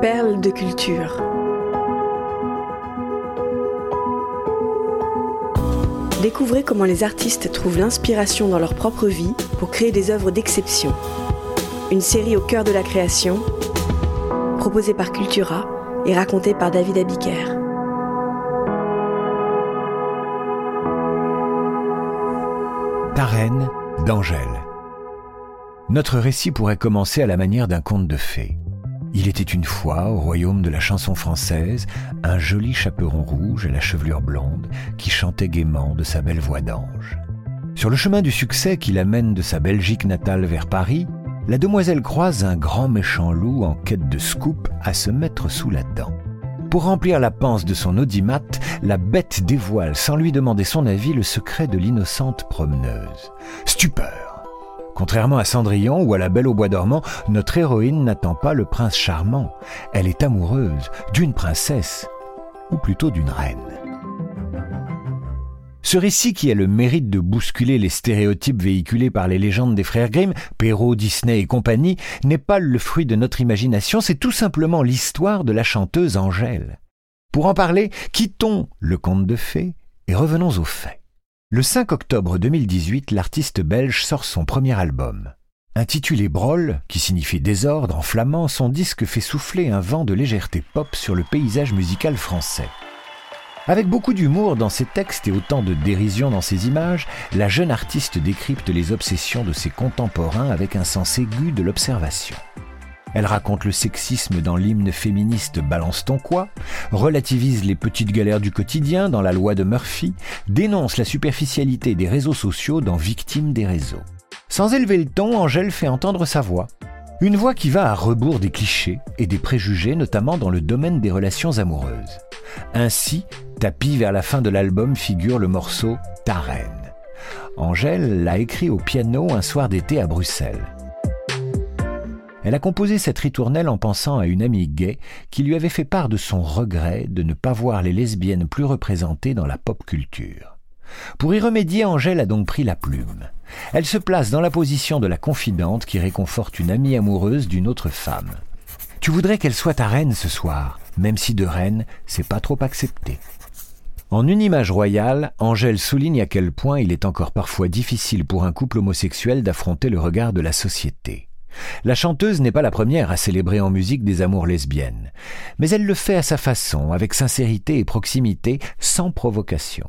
Perles de culture. Découvrez comment les artistes trouvent l'inspiration dans leur propre vie pour créer des œuvres d'exception. Une série au cœur de la création, proposée par Cultura et racontée par David Abiker. Tarène d'Angèle. Notre récit pourrait commencer à la manière d'un conte de fées. Il était une fois, au royaume de la chanson française, un joli chaperon rouge à la chevelure blonde qui chantait gaiement de sa belle voix d'ange. Sur le chemin du succès qui l'amène de sa Belgique natale vers Paris, la demoiselle croise un grand méchant loup en quête de scoop à se mettre sous la dent. Pour remplir la panse de son audimat, la bête dévoile sans lui demander son avis le secret de l'innocente promeneuse. Stupeur Contrairement à Cendrillon ou à la Belle au bois dormant, notre héroïne n'attend pas le prince charmant. Elle est amoureuse d'une princesse, ou plutôt d'une reine. Ce récit qui a le mérite de bousculer les stéréotypes véhiculés par les légendes des frères Grimm, Perrault, Disney et compagnie, n'est pas le fruit de notre imagination, c'est tout simplement l'histoire de la chanteuse Angèle. Pour en parler, quittons le conte de fées et revenons aux faits. Le 5 octobre 2018, l'artiste belge sort son premier album. Intitulé Brol, qui signifie désordre en flamand, son disque fait souffler un vent de légèreté pop sur le paysage musical français. Avec beaucoup d'humour dans ses textes et autant de dérision dans ses images, la jeune artiste décrypte les obsessions de ses contemporains avec un sens aigu de l'observation. Elle raconte le sexisme dans l'hymne féministe Balance ton quoi, relativise les petites galères du quotidien dans la loi de Murphy, dénonce la superficialité des réseaux sociaux dans Victime des réseaux. Sans élever le ton, Angèle fait entendre sa voix. Une voix qui va à rebours des clichés et des préjugés, notamment dans le domaine des relations amoureuses. Ainsi, tapis vers la fin de l'album figure le morceau Ta reine. Angèle l'a écrit au piano un soir d'été à Bruxelles. Elle a composé cette ritournelle en pensant à une amie gay qui lui avait fait part de son regret de ne pas voir les lesbiennes plus représentées dans la pop culture. Pour y remédier, Angèle a donc pris la plume. Elle se place dans la position de la confidente qui réconforte une amie amoureuse d'une autre femme. Tu voudrais qu'elle soit ta reine ce soir, même si de reine, c'est pas trop accepté. En une image royale, Angèle souligne à quel point il est encore parfois difficile pour un couple homosexuel d'affronter le regard de la société. La chanteuse n'est pas la première à célébrer en musique des amours lesbiennes, mais elle le fait à sa façon, avec sincérité et proximité, sans provocation.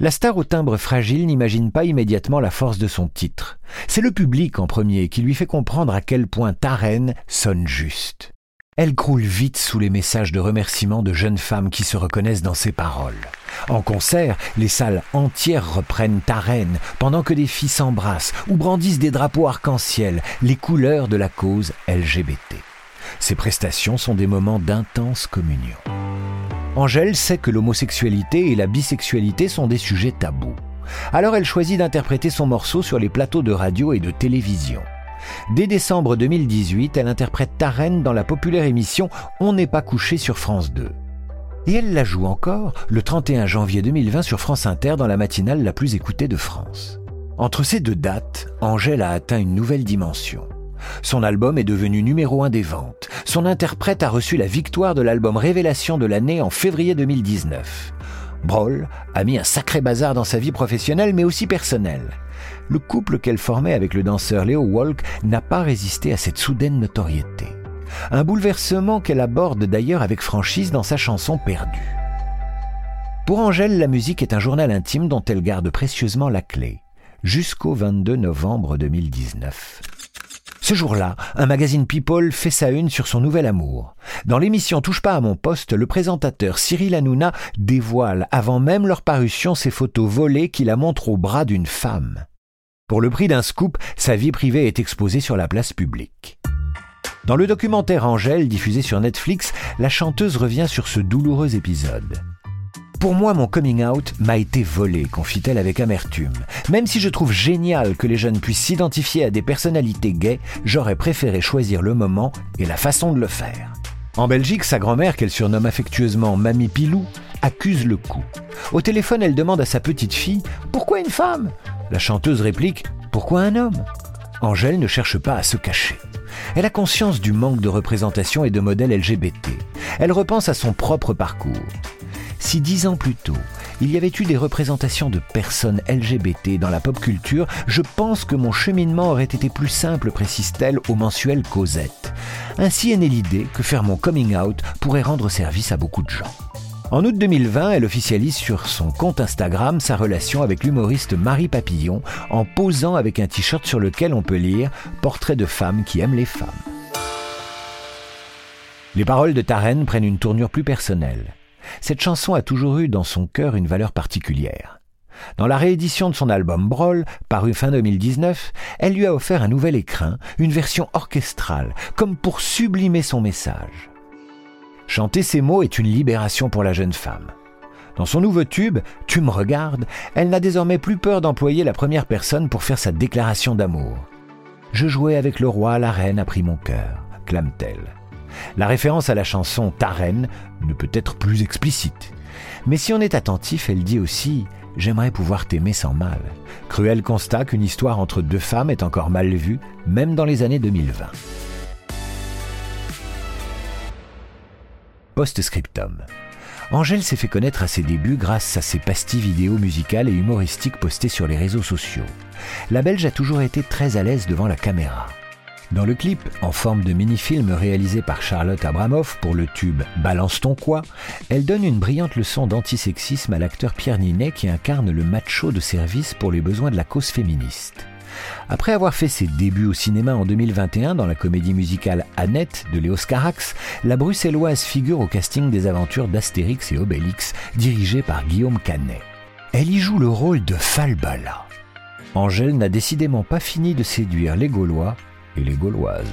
La star au timbre fragile n'imagine pas immédiatement la force de son titre. C'est le public en premier qui lui fait comprendre à quel point ta reine sonne juste. Elle croule vite sous les messages de remerciements de jeunes femmes qui se reconnaissent dans ses paroles. En concert, les salles entières reprennent ta pendant que des filles s'embrassent ou brandissent des drapeaux arc-en-ciel, les couleurs de la cause LGBT. Ces prestations sont des moments d'intense communion. Angèle sait que l'homosexualité et la bisexualité sont des sujets tabous. Alors elle choisit d'interpréter son morceau sur les plateaux de radio et de télévision. Dès décembre 2018, elle interprète ta reine dans la populaire émission On n'est pas couché sur France 2. Et elle la joue encore le 31 janvier 2020 sur France Inter dans la matinale la plus écoutée de France. Entre ces deux dates, Angèle a atteint une nouvelle dimension. Son album est devenu numéro un des ventes. Son interprète a reçu la victoire de l'album Révélation de l'année en février 2019. Broll a mis un sacré bazar dans sa vie professionnelle mais aussi personnelle. Le couple qu'elle formait avec le danseur Léo Walk n'a pas résisté à cette soudaine notoriété. Un bouleversement qu'elle aborde d'ailleurs avec franchise dans sa chanson Perdue. Pour Angèle, la musique est un journal intime dont elle garde précieusement la clé, jusqu'au 22 novembre 2019. Ce jour-là, un magazine People fait sa une sur son nouvel amour. Dans l'émission Touche pas à mon poste, le présentateur Cyril Hanouna dévoile avant même leur parution ses photos volées qui la montrent au bras d'une femme. Pour le prix d'un scoop, sa vie privée est exposée sur la place publique. Dans le documentaire Angèle, diffusé sur Netflix, la chanteuse revient sur ce douloureux épisode. Pour moi, mon coming out m'a été volé, confie-t-elle avec amertume. Même si je trouve génial que les jeunes puissent s'identifier à des personnalités gays, j'aurais préféré choisir le moment et la façon de le faire. En Belgique, sa grand-mère, qu'elle surnomme affectueusement Mamie Pilou, accuse le coup. Au téléphone, elle demande à sa petite fille Pourquoi une femme? La chanteuse réplique Pourquoi un homme? Angèle ne cherche pas à se cacher. Elle a conscience du manque de représentation et de modèles LGBT. Elle repense à son propre parcours. Si dix ans plus tôt, il y avait eu des représentations de personnes LGBT dans la pop culture, je pense que mon cheminement aurait été plus simple, précise-t-elle au mensuel Cosette. Ainsi est née l'idée que faire mon coming out pourrait rendre service à beaucoup de gens. En août 2020, elle officialise sur son compte Instagram sa relation avec l'humoriste Marie Papillon en posant avec un t-shirt sur lequel on peut lire Portrait de femme qui aime les femmes. Les paroles de Tarenne prennent une tournure plus personnelle. Cette chanson a toujours eu dans son cœur une valeur particulière. Dans la réédition de son album Brawl, paru fin 2019, elle lui a offert un nouvel écrin, une version orchestrale, comme pour sublimer son message. Chanter ces mots est une libération pour la jeune femme. Dans son nouveau tube, Tu me regardes, elle n'a désormais plus peur d'employer la première personne pour faire sa déclaration d'amour. Je jouais avec le roi, la reine a pris mon cœur, clame-t-elle. La référence à la chanson Ta reine ne peut être plus explicite. Mais si on est attentif, elle dit aussi J'aimerais pouvoir t'aimer sans mal. Cruel constat qu'une histoire entre deux femmes est encore mal vue, même dans les années 2020. Post-scriptum. Angèle s'est fait connaître à ses débuts grâce à ses pastilles vidéo musicales et humoristiques postées sur les réseaux sociaux. La Belge a toujours été très à l'aise devant la caméra. Dans le clip, en forme de mini-film réalisé par Charlotte Abramoff pour le tube Balance ton quoi, elle donne une brillante leçon d'antisexisme à l'acteur Pierre Ninet qui incarne le macho de service pour les besoins de la cause féministe. Après avoir fait ses débuts au cinéma en 2021 dans la comédie musicale Annette de Léos Carax, la bruxelloise figure au casting des aventures d'Astérix et Obélix, dirigé par Guillaume Canet. Elle y joue le rôle de Falbala. Angèle n'a décidément pas fini de séduire les Gaulois et les Gauloises.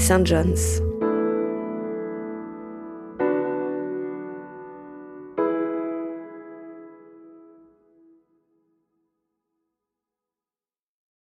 St. John's.